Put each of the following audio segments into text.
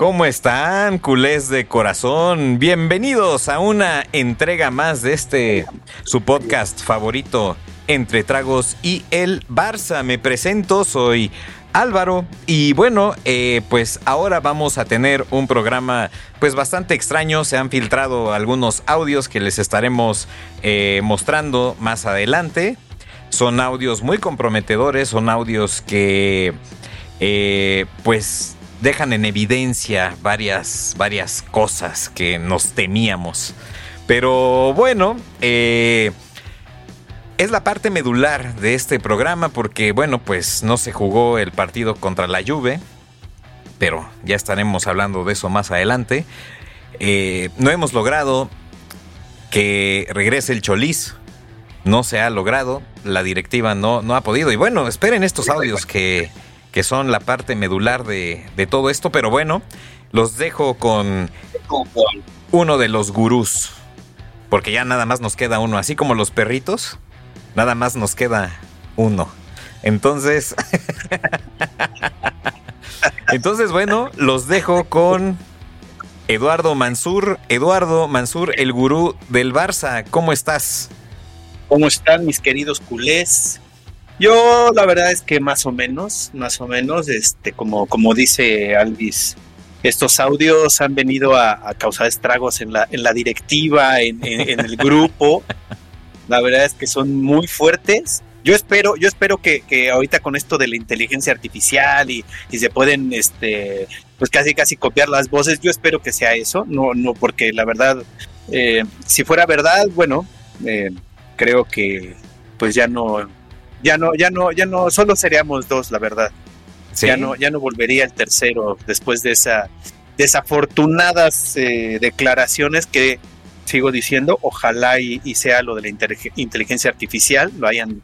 ¿cómo están, culés de corazón? Bienvenidos a una entrega más de este, su podcast favorito, Entre Tragos y el Barça. Me presento, soy Álvaro y bueno, eh, pues ahora vamos a tener un programa pues bastante extraño. Se han filtrado algunos audios que les estaremos eh, mostrando más adelante. Son audios muy comprometedores, son audios que eh, pues dejan en evidencia varias, varias cosas que nos temíamos. Pero bueno, eh, es la parte medular de este programa porque, bueno, pues no se jugó el partido contra la Juve, pero ya estaremos hablando de eso más adelante. Eh, no hemos logrado que regrese el Choliz. No se ha logrado, la directiva no, no ha podido. Y bueno, esperen estos audios que, que son la parte medular de, de todo esto, pero bueno, los dejo con uno de los gurús, porque ya nada más nos queda uno, así como los perritos, nada más nos queda uno. Entonces, entonces bueno, los dejo con Eduardo Mansur. Eduardo Mansur, el gurú del Barça, ¿cómo estás? ¿Cómo están mis queridos culés? Yo la verdad es que más o menos, más o menos, este, como, como dice Alvis, estos audios han venido a, causar estragos en la, en la directiva, en, en, en, el grupo. La verdad es que son muy fuertes. Yo espero, yo espero que, que ahorita con esto de la inteligencia artificial y, y, se pueden, este, pues casi casi copiar las voces, yo espero que sea eso, no, no, porque la verdad, eh, si fuera verdad, bueno, eh, creo que pues ya no, ya no, ya no, ya no, solo seríamos dos, la verdad. ¿Sí? Ya no, ya no volvería el tercero después de esa desafortunadas eh, declaraciones que sigo diciendo, ojalá y, y, sea lo de la inteligencia artificial, lo hayan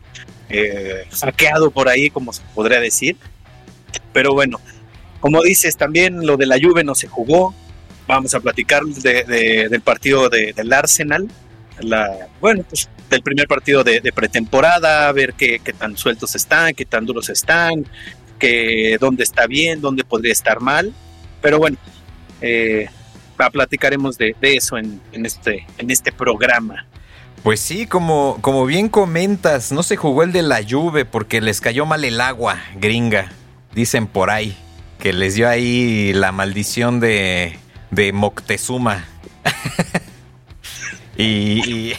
eh, hackeado por ahí, como se podría decir. Pero bueno, como dices, también lo de la Juve no se jugó. Vamos a platicar de, de, del partido de, del Arsenal. La, bueno, pues del primer partido de, pretemporada, ver qué, tan sueltos están, qué tan duros están, que dónde está bien, dónde podría estar mal. Pero bueno, eh, platicaremos de, eso en, este, en este programa. Pues sí, como, como bien comentas, no se jugó el de la Juve porque les cayó mal el agua, gringa. Dicen por ahí que les dio ahí la maldición de, de Moctezuma. y,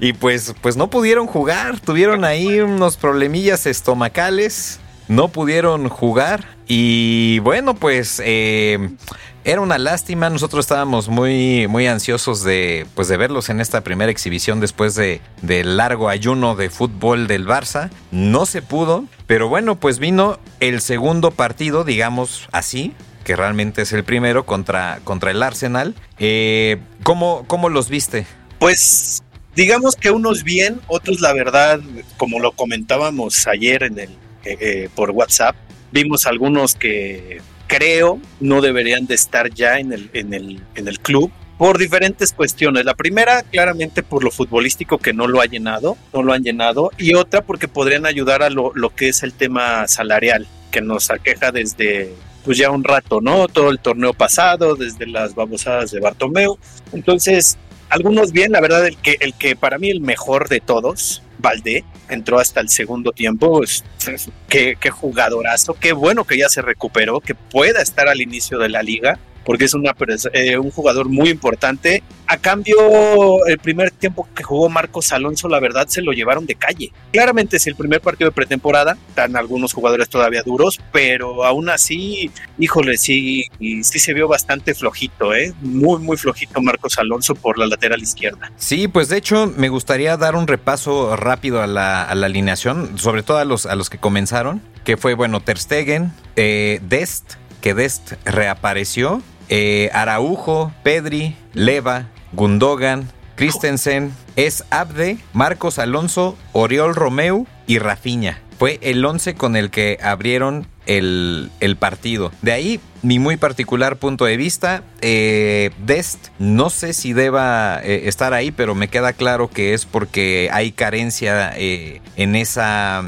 y... pues, pues no pudieron jugar, tuvieron ahí unos problemillas estomacales, no pudieron jugar. Y bueno, pues eh, era una lástima, nosotros estábamos muy, muy ansiosos de, pues de verlos en esta primera exhibición después de, largo ayuno de fútbol del Barça, no se pudo, pero bueno, pues vino el segundo partido, digamos así, que realmente es el primero contra, contra el Arsenal. Eh, ¿cómo, ¿Cómo los viste? Pues digamos que unos bien, otros la verdad, como lo comentábamos ayer en el, eh, eh, por WhatsApp, vimos algunos que creo no deberían de estar ya en el, en el, en el club por diferentes cuestiones. La primera, claramente por lo futbolístico que no lo ha llenado, no lo han llenado, y otra porque podrían ayudar a lo, lo que es el tema salarial, que nos aqueja desde pues ya un rato, ¿no? Todo el torneo pasado, desde las babosadas de Bartomeu. Entonces, algunos bien, la verdad, el que, el que para mí el mejor de todos, Valdé, entró hasta el segundo tiempo, qué, qué jugadorazo, qué bueno que ya se recuperó, que pueda estar al inicio de la liga porque es una, eh, un jugador muy importante. A cambio, el primer tiempo que jugó Marcos Alonso, la verdad, se lo llevaron de calle. Claramente es el primer partido de pretemporada, están algunos jugadores todavía duros, pero aún así, híjole, sí, sí se vio bastante flojito, ¿eh? Muy, muy flojito Marcos Alonso por la lateral izquierda. Sí, pues de hecho, me gustaría dar un repaso rápido a la, a la alineación, sobre todo a los, a los que comenzaron, que fue, bueno, Ter Stegen, eh, Dest, que Dest reapareció, eh, Araujo, Pedri, Leva, Gundogan, Christensen, Es Abde, Marcos Alonso, Oriol Romeu y Rafinha. Fue el 11 con el que abrieron el, el, partido. De ahí, mi muy particular punto de vista, eh, Dest, no sé si deba eh, estar ahí, pero me queda claro que es porque hay carencia eh, en esa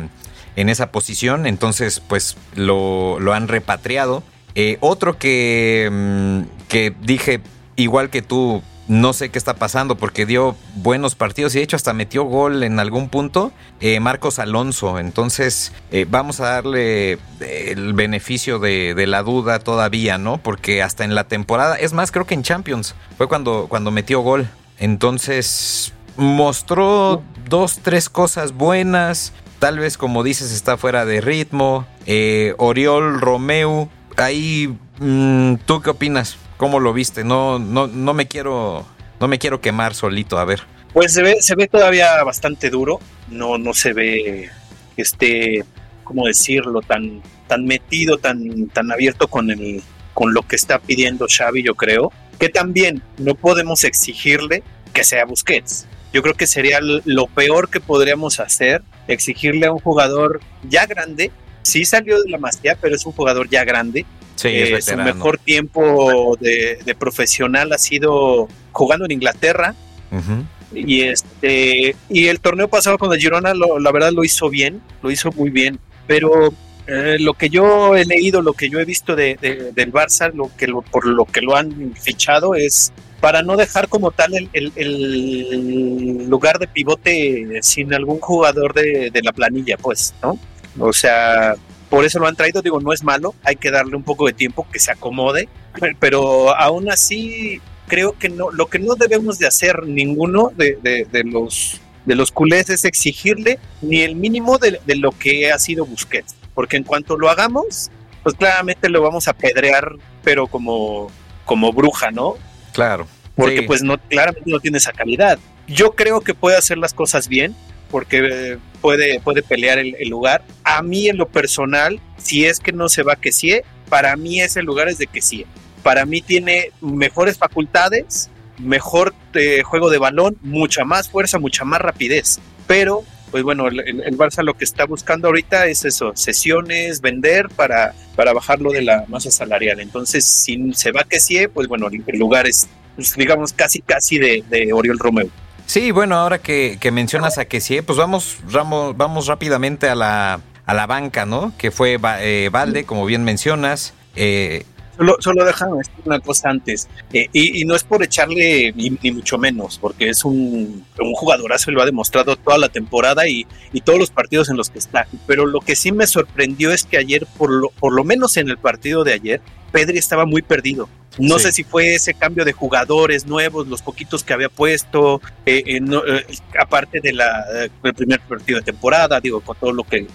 en esa posición, entonces pues lo, lo han repatriado. Eh, otro que, mm, que dije, igual que tú, no sé qué está pasando porque dio buenos partidos y de hecho hasta metió gol en algún punto eh, Marcos Alonso. Entonces eh, vamos a darle el beneficio de, la duda todavía, ¿no? Porque hasta en la temporada, es más, creo que en Champions fue cuando, cuando metió gol. Entonces mostró dos, tres cosas buenas. Tal vez, como dices, está fuera de ritmo. Oriol Romeu, ahí, mm, ¿tú qué opinas? ¿Cómo lo viste? No, no, no me quiero, no me quiero quemar solito, a ver. Pues se ve, se ve todavía bastante duro, no, no se ve que esté, ¿cómo decirlo? tan, tan metido, tan, tan abierto con el, con lo que está pidiendo Xavi, yo creo. Que también no podemos exigirle que sea Busquets. Yo creo que sería lo peor que podríamos hacer, exigirle a un jugador ya grande. Sí salió de la Masía, pero es un jugador ya grande Sí, eh, su mejor tiempo de, profesional ha sido jugando en Inglaterra. Y este y el torneo pasado con el Girona, la verdad lo hizo bien, lo hizo muy bien. Pero eh, lo que yo he leído, lo que yo he visto de, del Barça, lo que por lo que lo han fichado es para no dejar como tal el, el, lugar de pivote sin algún jugador de, de la planilla, pues, ¿no? O sea, por eso lo han traído, digo, no es malo, hay que darle un poco de tiempo que se acomode, pero aún así creo que no, lo que no debemos de hacer ninguno de, de, los de los culés es exigirle ni el mínimo de, lo que ha sido Busquets, porque en cuanto lo hagamos, pues claramente lo vamos a pedrear, pero como, como bruja, ¿no? Claro. Porque pues no, claramente no tiene esa calidad. Yo creo que puede hacer las cosas bien, porque puede, puede pelear el, lugar. A mí en lo personal, si es que no se va que sí, para mí ese lugar es de que sí. Para mí tiene mejores facultades, mejor eh, juego de balón, mucha más fuerza, mucha más rapidez. Pero, pues bueno, el, el, Barça lo que está buscando ahorita es eso, sesiones, vender para, para bajarlo de la masa salarial. Entonces, si se va que sí, pues bueno, el lugar es, pues, digamos, casi, casi de, de Oriol Romeo. Sí, bueno, ahora que, mencionas a que sí, pues vamos, vamos, vamos rápidamente a la, a la banca, ¿no? Que fue eh, Valde, como bien mencionas. Eh, Solo, solo déjame decir una cosa antes, eh, y, no es por echarle ni, mucho menos, porque es un, un, jugadorazo y lo ha demostrado toda la temporada y, y, todos los partidos en los que está. Pero lo que sí me sorprendió es que ayer, por lo, por lo menos en el partido de ayer, Pedri estaba muy perdido. No sé si fue ese cambio de jugadores nuevos, los poquitos que había puesto, eh, eh, eh, aparte de la, del primer partido de temporada, digo, con todo lo que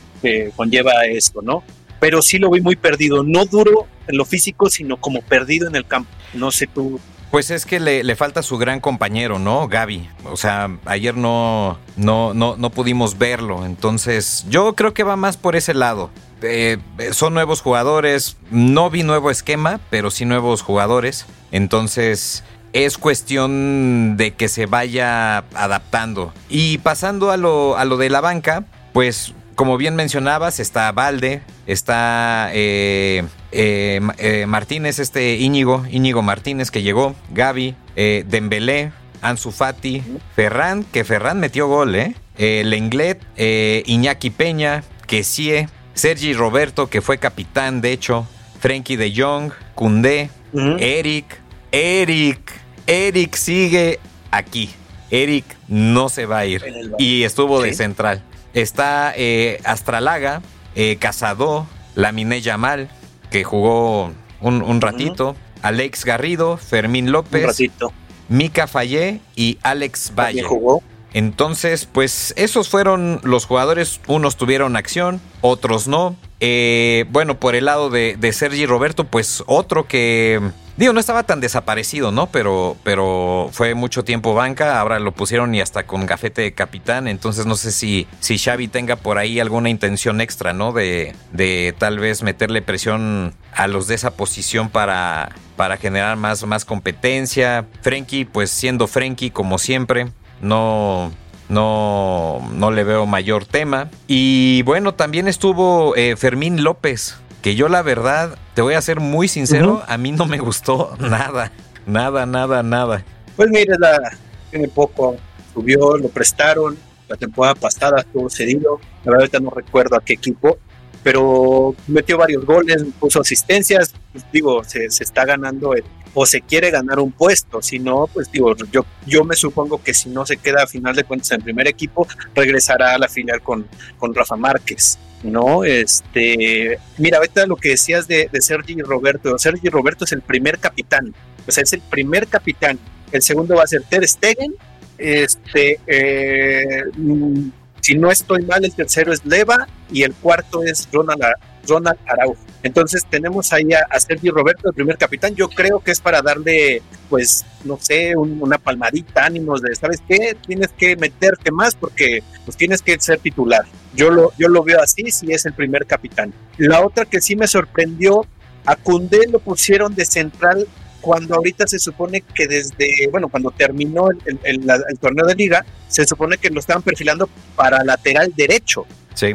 conlleva esto, ¿no? Pero sí lo vi muy perdido, no duro en lo físico, sino como perdido en el campo. No sé tú. Pues es que le, le falta su gran compañero, ¿no? Gaby. O sea, ayer no, no, no, no pudimos verlo. Entonces, yo creo que va más por ese lado. Eh, son nuevos jugadores. No vi nuevo esquema, pero sí nuevos jugadores. Entonces es cuestión de que se vaya adaptando. Y pasando a lo, a lo de la banca, pues como bien mencionabas, está Valde, está eh, eh, Martínez, este Íñigo, Íñigo Martínez que llegó, Gaby, Dembélé, Ansu Fati, Ferran, que Ferran metió gol, ¿eh? Lenglet, Iñaki Peña, Kessie, Sergi Roberto, que fue capitán, de hecho, Frankie de Jong, Kunde, Eric, Eric, Eric sigue aquí. Eric no se va a ir. Y estuvo de central. Está eh, Astralaga, eh, Casado, Lamine Yamal, que jugó un, ratito. Alex Garrido, Fermín López, Mika Fallé y Alex Valle. Jugó? Entonces, pues esos fueron los jugadores, unos tuvieron acción, otros no. Eh, bueno, por el lado de, Sergi Roberto, pues otro que, digo, no estaba tan desaparecido, ¿no? Pero, pero fue mucho tiempo banca, ahora lo pusieron y hasta con gafete de capitán, entonces no sé si, si Xavi tenga por ahí alguna intención extra, ¿no? De, de tal vez meterle presión a los de esa posición para, para generar más, más competencia. Frenkie, pues siendo Frenkie como siempre no, no, no le veo mayor tema. Y bueno, también estuvo eh, Fermín López, que yo la verdad, te voy a ser muy sincero, a mí no me gustó nada, nada, nada, nada. Pues mira, tiene poco, subió, lo prestaron, la temporada pasada estuvo cedido, la verdad no recuerdo a qué equipo, pero metió varios goles, puso asistencias, pues, digo, se, está ganando o se quiere ganar un puesto, si no, pues digo, yo, yo me supongo que si no se queda a final de cuentas en primer equipo, regresará a la final con, con Rafa Márquez. ¿no? Este, mira, ahorita lo que decías de, de Sergi Roberto, Sergi Roberto es el primer capitán, o sea, es el primer capitán, el segundo va a ser Ter Stegen, este, eh, si no estoy mal, el tercero es Leva y el cuarto es Ronald, Ronald Araujo. Entonces tenemos ahí a, Sergio Roberto, el primer capitán. Yo creo que es para darle, pues, no sé, una palmadita, ánimos de, ¿sabes qué? Tienes que meterte más porque pues tienes que ser titular. Yo lo, yo lo veo así, si es el primer capitán. La otra que sí me sorprendió, a Cundé lo pusieron de central cuando ahorita se supone que desde, bueno, cuando terminó el, torneo de liga, se supone que lo estaban perfilando para lateral derecho,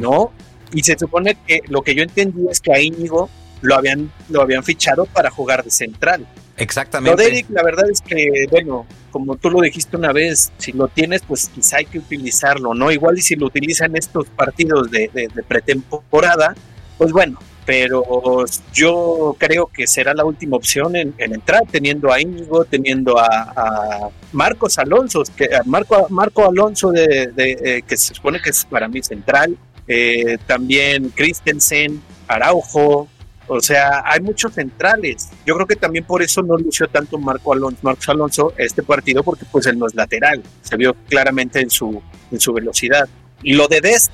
¿no? Y se supone que lo que yo entendí es que a Íñigo lo habían, lo habían fichado para jugar de central. Exactamente. Lo de Eric, la verdad es que, bueno, como tú lo dijiste una vez, si lo tienes, pues quizá hay que utilizarlo, ¿no? Igual y si lo utilizan estos partidos de pretemporada, pues bueno, pero yo creo que será la última opción en, entrar, teniendo a Íñigo, teniendo a, Marcos Alonso, que Marco, Marco Alonso de, eh, que se supone que es para mí central, eh, también Christensen, Araujo, o sea, hay muchos centrales. Yo creo que también por eso no lució tanto Marco Alonso, Marcos Alonso este partido, porque pues él no es lateral, se vio claramente en su, en su velocidad. Y lo de Dest,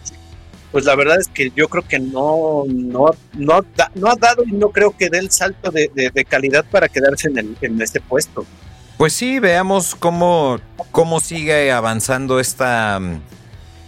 pues la verdad es que yo creo que no, no, no, ha dado y no creo que dé el salto de, calidad para quedarse en, en, este puesto. Pues sí, veamos cómo, cómo sigue avanzando esta,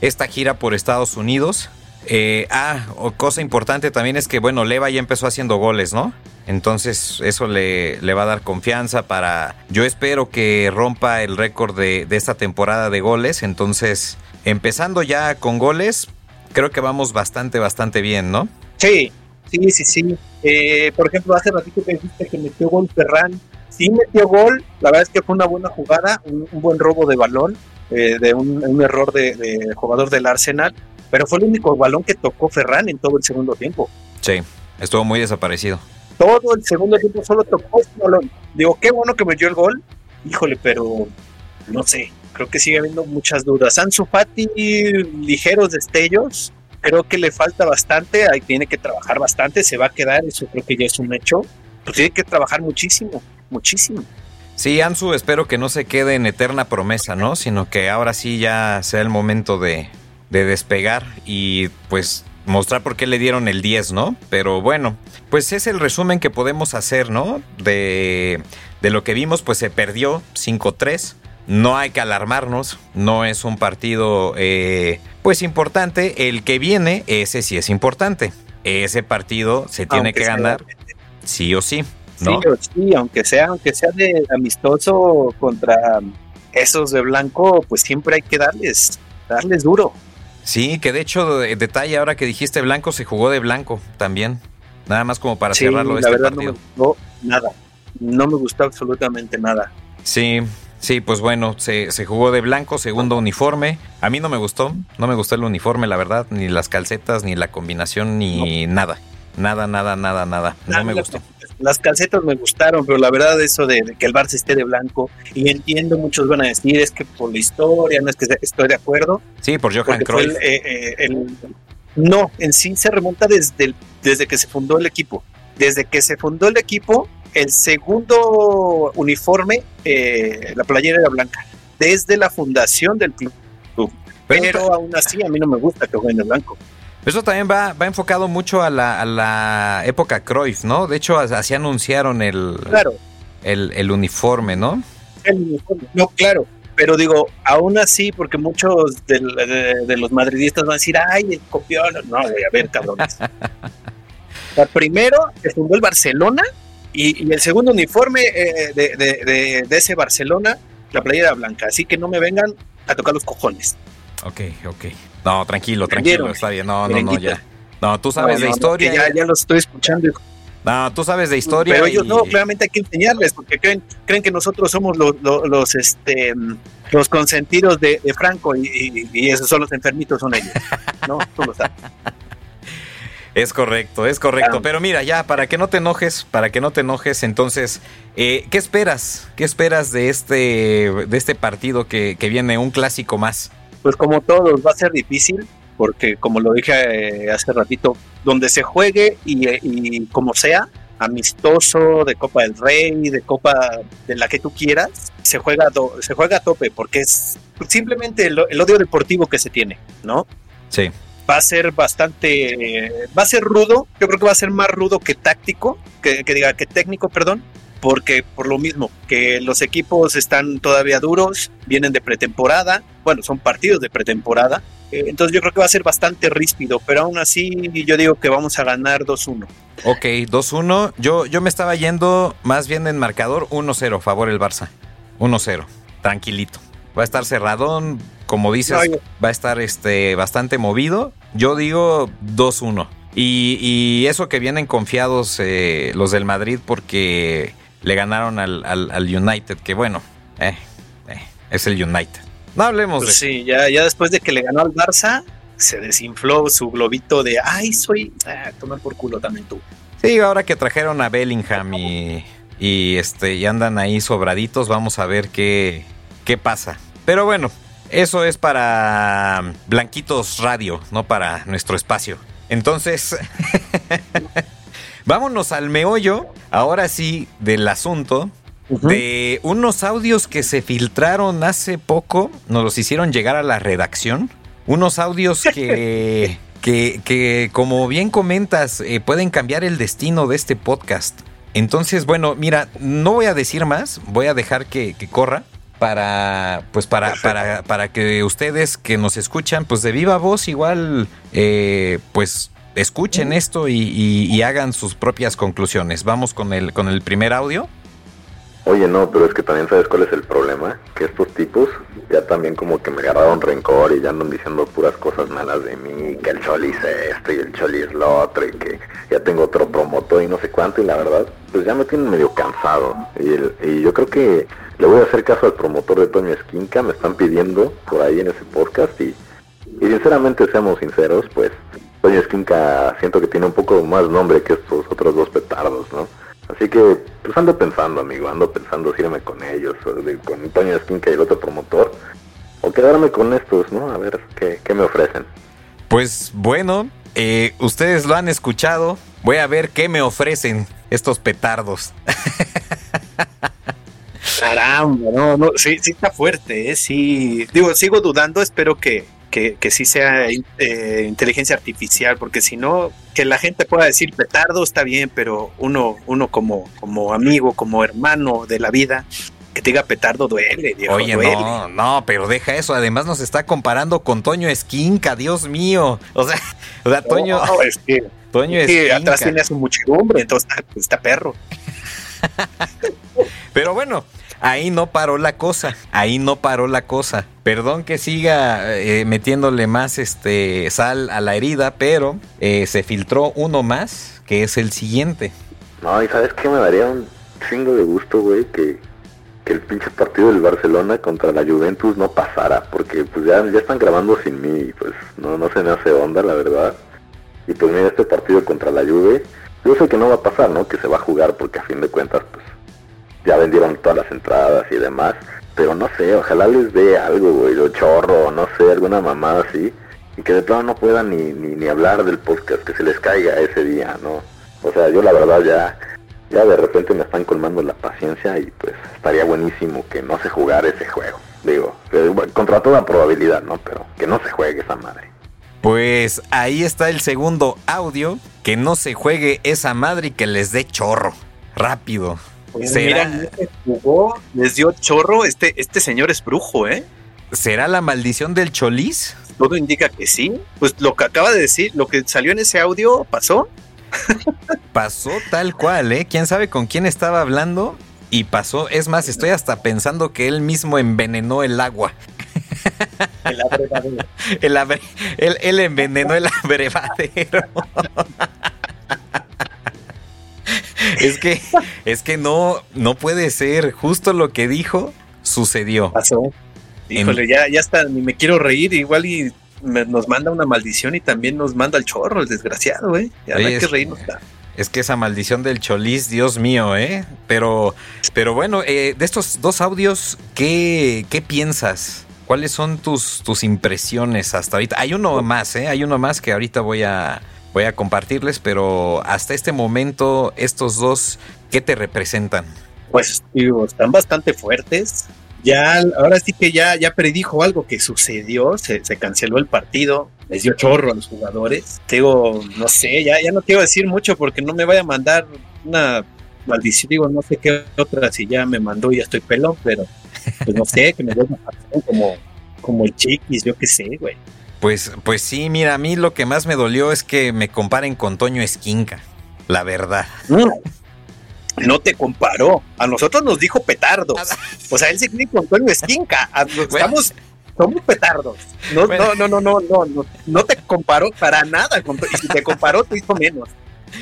esta gira por Estados Unidos. Eh, ah, cosa importante también es que, bueno, Leva ya empezó haciendo goles, ¿no? Entonces eso le, le, va a dar confianza para... Yo espero que rompa el récord de, de, esta temporada de goles. Entonces, empezando ya con goles, creo que vamos bastante, bastante bien, ¿no? Sí, sí, sí, sí. Eh, por ejemplo, hace ratito que dijiste que metió gol Ferran. Sí metió gol, la verdad es que fue una buena jugada, un, buen robo de balón, eh, de un, error de, jugador del Arsenal, pero fue el único balón que tocó Ferran en todo el segundo tiempo. Sí, estuvo muy desaparecido. Todo el segundo tiempo solo tocó este balón. Digo, qué bueno que metió el gol, híjole, pero no sé, creo que sigue habiendo muchas dudas. Ansu Fati, ligeros destellos, creo que le falta bastante, ahí tiene que trabajar bastante, se va a quedar, eso creo que ya es un hecho, pero tiene que trabajar muchísimo, muchísimo. Sí, Ansu, espero que no se quede en eterna promesa, ¿no? Sino que ahora sí ya sea el momento de, de despegar y pues mostrar por qué le dieron el 10, ¿no? Pero bueno, pues es el resumen que podemos hacer, ¿no? De, de lo que vimos, pues se perdió 5-3 no hay que alarmarnos, no es un partido eh, pues importante. El que viene, ese sí es importante. Ese partido se tiene que ganar sí o sí. ¿no? Sí o sí, aunque sea, aunque sea de amistoso contra esos de blanco, pues siempre hay que darles, darles duro. Sí, que de hecho, detalle, ahora que dijiste blanco, se jugó de blanco también. Nada más como para cerrarlo este partido. No nada. No me gustó absolutamente nada. Sí, Sí, pues bueno, se, jugó de blanco, segundo uniforme. A mí no me gustó, no me gustó el uniforme, la verdad, ni las calcetas, ni la combinación, ni nada. Nada, nada, nada, nada. No me gustó. Las calcetas me gustaron, pero la verdad eso de, que el Barça esté de blanco, y entiendo, muchos van a decir, es que por la historia, no es que estoy de acuerdo. Sí, por Johan Cruyff. Eh, eh, no, en sí se remonta desde, desde que se fundó el equipo. Desde que se fundó el equipo, el segundo uniforme, eh, la playera era blanca, desde la fundación del club. Pero, aún así a mí no me gusta que jueguen de blanco. Eso también va, va enfocado mucho a la, a la época Cruyff, ¿no? De hecho, así anunciaron el, claro. el, uniforme, ¿no? El uniforme, no, claro. Pero digo, aún así, porque muchos de, los madridistas van a decir, ay, el copión. No, voy a ver, cabrones. primero se fundó el Barcelona y, el segundo uniforme eh, de, ese Barcelona, la playera blanca. Así que no me vengan a tocar los cojones. Ok, ok. No, tranquilo, tranquilo, está bien. No, no, no, ya. No, tú sabes de historia. ya, ya lo estoy escuchando. No, tú sabes de historia. Pero ellos no, claramente hay que enseñarles, porque creen, creen que nosotros somos los, los, este, los consentidos de, Franco y, esos son los enfermitos, son ellos. No, tú lo sabes. Es correcto, es correcto. Pero mira, ya, para que no te enojes, para que no te enojes, entonces, eh, ¿qué esperas? ¿Qué esperas de este, de este partido que, que viene, un clásico más? Pues como todos, va a ser difícil, porque como lo dije eh, hace ratito, donde se juegue y, como sea, amistoso, de Copa del Rey, de Copa de la que tú quieras, se juega, se juega a tope, porque es simplemente el, odio deportivo que se tiene, ¿no? Sí. Va a ser bastante, va a ser rudo, yo creo que va a ser más rudo que táctico, que, diga que técnico, perdón, porque por lo mismo que los equipos están todavía duros, vienen de pretemporada, bueno, son partidos de pretemporada, eh, entonces yo creo que va a ser bastante ríspido, pero aún así yo digo que vamos a ganar 2-1. Ok, 2-1. Yo, yo me estaba yendo más bien en marcador 1-0, favor el Barça. 1-0, tranquilito. Va a estar cerradón, como dices, va a estar este, bastante movido. Yo digo 2-1. Y, eso que vienen confiados eh, los del Madrid porque le ganaron al, United, que bueno, eh, es el United. No hablemos pues de Sí, ya, ya después de que le ganó al Barça, se desinfló su globito de ay, soy. Ah, tomar por culo también tú. Sí, ahora que trajeron a Bellingham y, y, este, y andan ahí sobraditos, vamos a ver qué, qué pasa. Pero bueno, eso es para Blanquitos Radio, no para nuestro espacio. Entonces, vámonos al meollo, ahora sí, del asunto de unos audios que se filtraron hace poco, nos los hicieron llegar a la redacción. Unos audios que, que, como bien comentas, eh, pueden cambiar el destino de este podcast. Entonces, bueno, mira, no voy a decir más, voy a dejar que, corra para pues para, para, para, que ustedes que nos escuchan pues de viva voz igual eh, pues escuchen esto y, y, hagan sus propias conclusiones. Vamos con el con el primer audio. Oye, no, pero es que también sabes cuál es el problema, que estos tipos ya también como que me agarraron rencor y ya andan diciendo puras cosas malas de mí, que el Choli es esto y el Choli es lo otro y que ya tengo otro promotor y no sé cuánto y la verdad, pues ya me tienen medio cansado. Y, y yo creo que le voy a hacer caso al promotor de Toño Esquinca, me están pidiendo por ahí en ese podcast y, y sinceramente seamos sinceros, pues Toño Esquinca siento que tiene un poco más nombre que estos otros dos petardos, ¿no? Así que, pues ando pensando, amigo, ando pensando si irme con ellos, con Antonio Esquinca y el otro promotor, o quedarme con estos, ¿no? A ver qué, me ofrecen. Pues bueno, eh, ustedes lo han escuchado, voy a ver qué me ofrecen estos petardos. Caramba, no, no, sí, sí está fuerte, ¿eh? sí. Digo, sigo dudando, espero que, que, que sí sea eh, inteligencia artificial, porque si no, que la gente pueda decir petardo está bien, pero uno, uno como, como amigo, como hermano de la vida, que te diga petardo duele, Oye, no, no, pero deja eso. Además nos está comparando con Toño Esquinca, Dios mío. O sea, o sea Toño. es que, Toño es atrás tiene a su muchedumbre, entonces está, está perro. pero bueno, ahí no paró la cosa, ahí no paró la cosa. Perdón que siga eh, metiéndole más este sal a la herida, pero eh, se filtró uno más, que es el siguiente. No, y sabes qué me daría un chingo de gusto, güey, que, el pinche partido del Barcelona contra la Juventus no pasara, porque pues ya, ya están grabando sin mí, y pues no, no se me hace onda, la verdad. Y pues mira, este partido contra la Juve, yo sé que no va a pasar, ¿no? Que se va a jugar, porque a fin de cuentas, pues ya vendieron todas las entradas y demás. Pero no sé, ojalá les dé algo, güey, o chorro, no sé, alguna mamada así. Y que de plano no puedan ni, ni, hablar del podcast, que se les caiga ese día, ¿no? O sea, yo la verdad ya, ya de repente me están colmando la paciencia y pues estaría buenísimo que no se jugara ese juego. Digo, contra toda probabilidad, ¿no? Pero que no se juegue esa madre. Pues ahí está el segundo audio, que no se juegue esa madre y que les dé chorro. Rápido. ¿Será? jugó, les dio chorro. Este, este señor es brujo, ¿eh? ¿Será la maldición del choliz? Todo indica que sí. Pues lo que acaba de decir, lo que salió en ese audio, pasó. pasó tal cual, ¿eh? ¿Quién sabe con quién estaba hablando? Y pasó. Es más, estoy hasta pensando que él mismo envenenó el agua. El abrevadero. él, él envenenó el abrevadero. Es que, es que no, no puede ser. Justo lo que dijo sucedió. Pasó. Híjole, ya, ya está, ni me quiero reír, igual y nos manda una maldición y también nos manda el chorro, el desgraciado, ¿eh? Ya no hay que reírnos. Es que esa maldición del cholis, Dios mío, ¿eh? Pero, pero bueno, eh, de estos dos audios, ¿qué, ¿qué piensas? ¿Cuáles son tus, tus impresiones hasta ahorita? Hay uno más, ¿eh? Hay uno más que ahorita voy a, voy a compartirles, pero hasta este momento, estos dos, ¿qué te representan? Pues digo, están bastante fuertes. Ya, ahora sí que ya, ya predijo algo que sucedió, se, canceló el partido, les dio chorro a los jugadores. Digo, no sé, ya, ya no quiero decir mucho porque no me vaya a mandar una maldición, digo, no sé qué otra, si ya me mandó y ya estoy pelón, pero pues no sé, que me dé como, como el chiquis, yo qué sé, güey. Pues, pues sí, mira, a mí lo que más me dolió es que me comparen con Toño Esquinca, la verdad. No, te comparó. A nosotros nos dijo petardos. O sea, él se cree con Toño Esquinca. Estamos, somos petardos. No, no, no, no, no, no, no, te comparó para nada. y si te comparó, te hizo menos.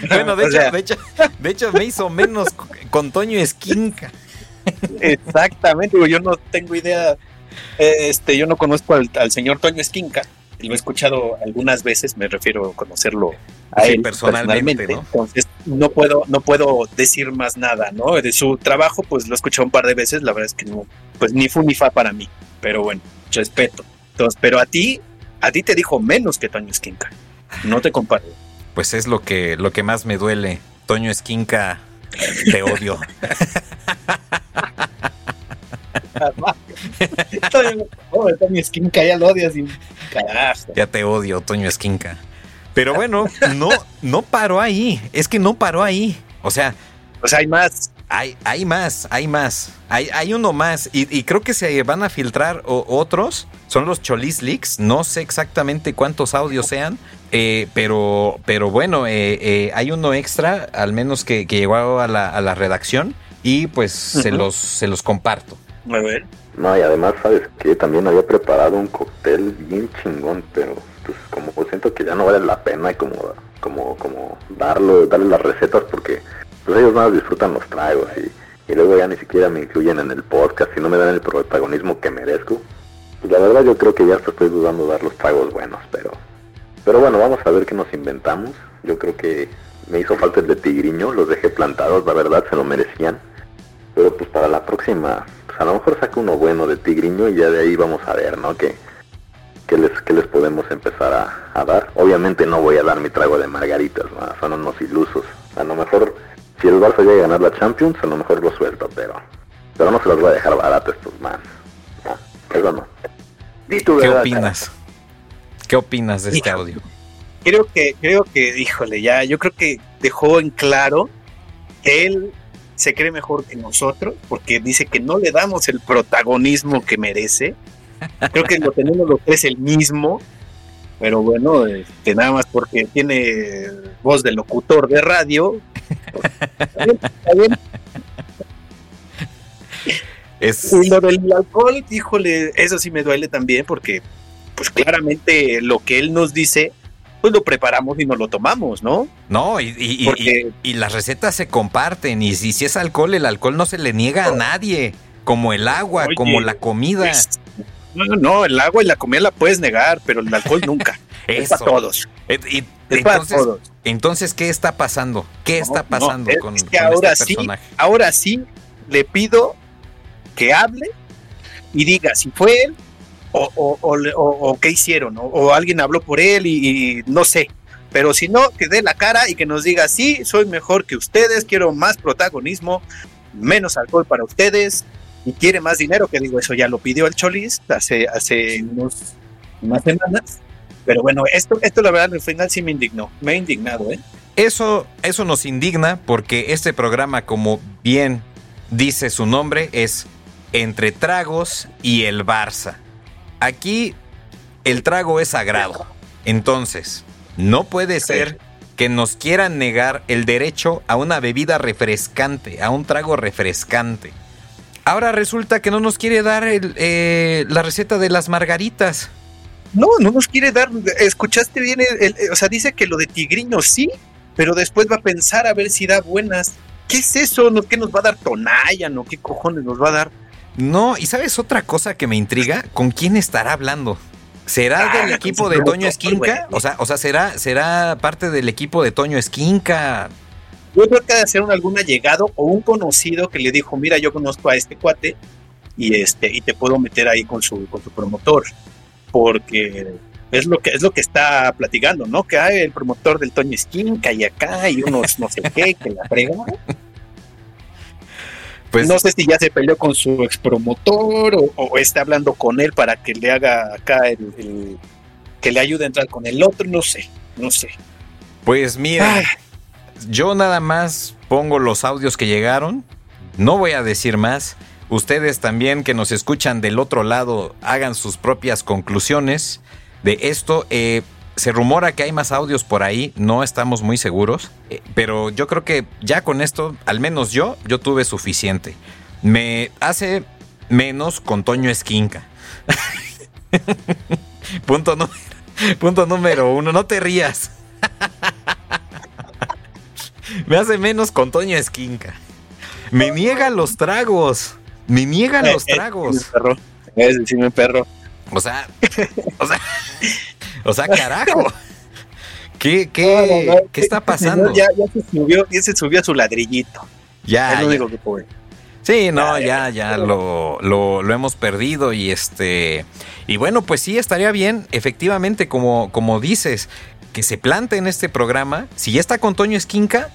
Bueno, de, hecho, de, hecho, de hecho, me hizo menos con Toño Esquinca. Exactamente, yo no tengo idea. Este, yo no conozco al, al señor Toño Esquinca lo he escuchado algunas veces, me refiero a conocerlo a él personalmente, ¿no? entonces no puedo, no puedo decir más nada, ¿no? De su trabajo, pues lo he escuchado un par de veces, la verdad es que no, pues ni fu ni fa para mí, pero bueno, respeto. Entonces, pero a ti, a ti te dijo menos que Toño Esquinca, no te comparo. Pues es lo que, lo que más me duele, Toño Esquinca, te odio. Toño Esquinca, ya lo odias y Ya te odio, Toño Esquinca. Pero bueno, no, no paró ahí. Es que no paró ahí. O sea. Pues hay más. Hay, hay más, hay más. Hay, hay uno más. Y, creo que se van a filtrar otros. Son los Cholis Leaks. No sé exactamente cuántos audios sean. Eh, pero, pero bueno, eh, eh, hay uno extra, al menos que, llegó a la, a la redacción. Y pues se, los, se los comparto. A ver. No, y además, ¿sabes que También había preparado un cóctel bien chingón, pero pues como siento que ya no vale la pena como, como, como darlo, darle las recetas porque pues ellos más disfrutan los tragos y, luego ya ni siquiera me incluyen en el podcast y no me dan el protagonismo que merezco. Pues la verdad yo creo que ya estoy dudando dar los tragos buenos, pero pero bueno, vamos a ver qué nos inventamos. Yo creo que me hizo falta el de tigriño, los dejé plantados, la verdad se lo merecían. Pero pues para la próxima, pues a lo mejor saco uno bueno de tigriño y ya de ahí vamos a ver, ¿no? Que, les, que les podemos empezar a, dar. Obviamente no voy a dar mi trago de margaritas, ¿no? son unos ilusos. A lo mejor, si el Barça llega a ganar la Champions, a lo mejor lo suelto, pero, pero no se los voy a dejar barato estos más. No, eso no. ¿Qué opinas? ¿Qué opinas de este audio? Creo que, creo que, híjole, ya, yo creo que dejó en claro que él se cree mejor que nosotros porque dice que no le damos el protagonismo que merece. Creo que lo tenemos los tres el mismo, pero bueno, este, nada más porque tiene voz de locutor de radio. Es... Y lo del alcohol, híjole, eso sí me duele también porque pues claramente lo que él nos dice pues lo preparamos y nos lo tomamos, ¿no? No, y, y, las recetas se comparten, y si, si, es alcohol, el alcohol no se le niega a nadie, como el agua, como la comida. Pues, no, no, el agua y la comida la puedes negar, pero el alcohol nunca. es para todos. Eh, es entonces, para todos. Entonces, ¿qué está pasando? ¿Qué está pasando con, que ahora este personaje? Sí, ahora sí le pido que hable y diga si fue él o, o, o, qué hicieron, o, alguien habló por él y, no sé. Pero si no, que dé la cara y que nos diga, sí, soy mejor que ustedes, quiero más protagonismo, menos alcohol para ustedes y quiere más dinero, que digo, eso ya lo pidió el Cholis hace, hace unos, unas semanas. Pero bueno, esto, esto la verdad al final sí me indignó, me ha indignado, ¿eh? Eso, eso nos indigna porque este programa, como bien dice su nombre, es Entre Tragos y el Barça. Aquí el trago es sagrado. Entonces, no puede ser que nos quieran negar el derecho a una bebida refrescante, a un trago refrescante. Ahora resulta que no nos quiere dar eh, la receta de las margaritas. No, no nos quiere dar. Escuchaste bien, o sea, dice que lo de tigriño sí, pero después va a pensar a ver si da buenas. ¿qué es eso? ¿No, ¿Qué nos va a dar Tonaya? ¿No? ¿Qué cojones nos va a dar? No, y sabes otra cosa que me intriga, ¿con quién estará hablando? ¿Será Ah, del equipo de Toño Esquinca? O sea, o sea, será, será parte del equipo de Toño Esquinca. Yo creo que ha de ser un algún allegado o un conocido que le dijo, mira, yo conozco a este cuate y este y te puedo meter ahí con su con su promotor, porque es lo que es lo que está platicando, ¿no? Que hay el promotor del Toño Esquinca y acá y unos no sé qué que la frega. Pues no sé si ya se peleó con su ex promotor o, o está hablando con él para que le haga acá el, el- que le ayude a entrar con el otro, no sé, no sé. Pues mira, Ay. yo nada más pongo los audios que llegaron. No voy a decir más. Ustedes también que nos escuchan del otro lado hagan sus propias conclusiones de esto. Eh, se rumora que hay más audios por ahí, no estamos muy seguros, eh, pero yo creo que ya con esto, al menos yo, yo tuve suficiente. Me hace menos con Toño Esquinca. punto, nu- punto número uno, no te rías. Me hace menos con Toño Esquinca. Me niega los tragos. Me niega los Eh, eh, tragos. Es decir, mi perro. O sea, o sea, o sea, carajo. ¿Qué, qué, no, no, qué está pasando? Ya, ya se subió, ya se subió a su ladrillito. Ya, es lo único que puede. Sí, no, Ya, ya, lo, lo, lo hemos perdido y este, y bueno, pues sí estaría bien, efectivamente, como, como dices, que se plante en este programa. Si ya está con Toño Esquinca,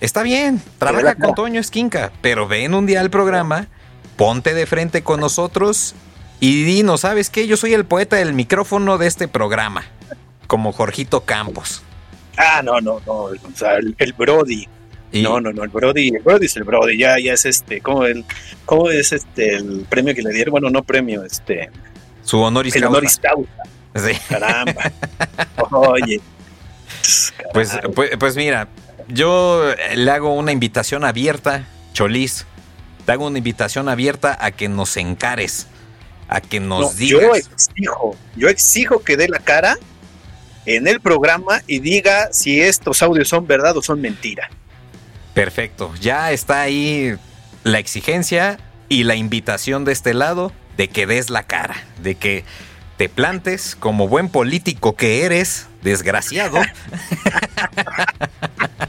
está bien, trabaja con Toño Esquinca, pero ven un día al programa, ponte de frente con nosotros y dinos, ¿sabes qué? Yo soy el poeta del micrófono de este programa, como Jorgito Campos. Ah, no, no, no. O sea, el, el Brody. Y, No, no, no, el Brody, el Brody es el Brody, ya, ya es este, ¿cómo, el, cómo es este el premio que le dieron? Bueno, no premio, este, Su honoris el causa. honoris causa, Sí. caramba. Oye. Pues, caramba. pues, pues mira, yo le hago una invitación abierta, Cholis. Te hago una invitación abierta a que nos encares, a que nos No, digas. yo exijo, yo exijo que dé la cara en el programa y diga si estos audios son verdad o son mentira. Perfecto, ya está ahí la exigencia y la invitación de este lado de que des la cara, de que te plantes como buen político que eres, desgraciado.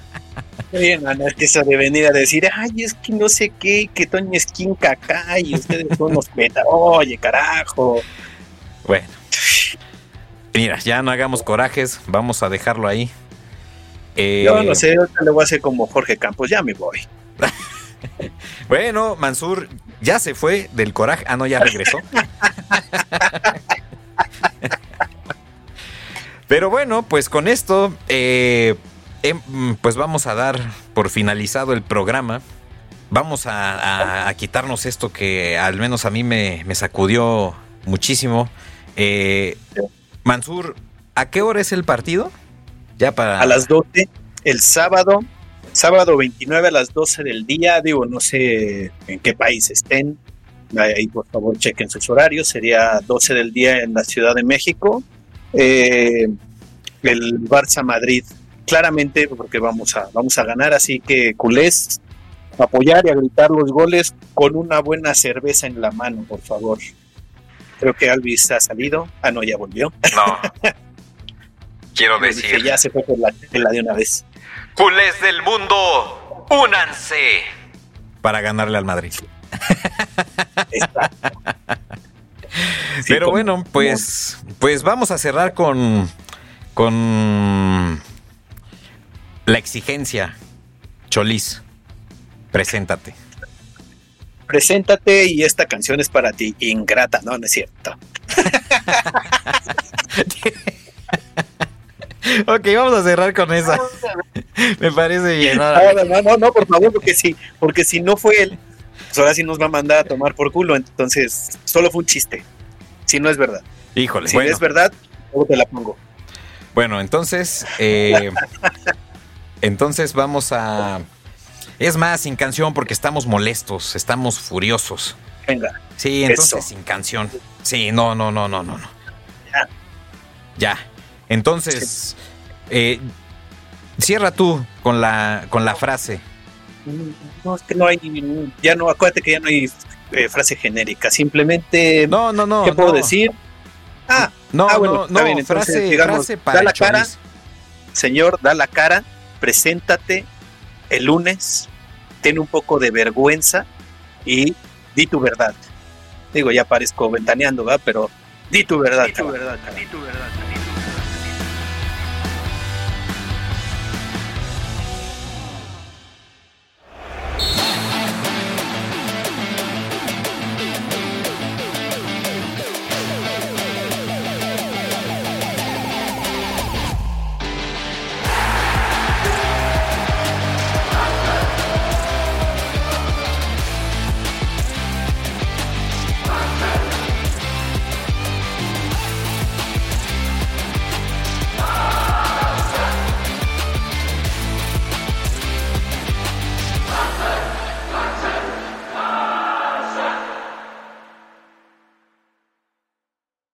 Oye, mano, es que eso de venir a decir, ay, es que no sé qué, que Toño es quinca acá y ustedes son los beta. Oye, carajo. Bueno, mira, ya no hagamos corajes, vamos a dejarlo ahí. Eh, Yo no sé, ahorita le voy a hacer como Jorge Campos, ya me voy. Bueno, Mansur ya se fue del coraje. Ah, no, ya regresó. Pero bueno, pues con esto, eh, em, pues vamos a dar por finalizado el programa. Vamos a, quitarnos esto que al menos a mí me, me sacudió muchísimo. Eh, Mansur, ¿a qué hora es el partido? Ya para... A las 12, el sábado, sábado 29 a las 12 del día, digo, no sé en qué país estén. Ahí, por favor, chequen sus horarios. Sería 12 del día en la Ciudad de México. Eh, el Barça Madrid, claramente, porque vamos a, vamos a ganar. Así que, culés, apoyar y a gritar los goles con una buena cerveza en la mano, por favor. Creo que Alvis ha salido. Ah, no, ya volvió. No. Quiero Que ya se fue por la tela de una vez. Culés del mundo, únanse para ganarle al Madrid. Está. Sí, Pero como- bueno, pues, pues vamos a cerrar con, con la exigencia. Cholis, preséntate. Preséntate y esta canción es para ti, ingrata, no, no es cierto. ok, vamos a cerrar con esa. Me parece bien. No, no, no, no, por favor, porque si, porque si no fue él, pues ahora sí nos va a mandar a tomar por culo, entonces solo fue un chiste. Si no es verdad. Híjole, Si bueno, es verdad, luego te la pongo. bueno, entonces, eh, entonces vamos a... Es más, sin canción porque estamos molestos, estamos furiosos. Venga, Sí, entonces Eso. sin canción. Sí, no, no, no, no, no, no. Ya. Ya. Entonces, eh, cierra tú con la, con la frase. No, es que no hay, ya no, acuérdate que ya no hay eh, frase genérica, simplemente, No, no, no. ¿qué puedo no. decir? Ah, No, Ah, bueno, no, no, bien, entonces, frase, digamos, frase para da la cara. señor, da la cara, preséntate el lunes, ten un poco de vergüenza y di tu verdad. Digo, ya parezco ventaneando, ¿verdad? Pero di tu verdad. Di tu verdad, di tu verdad.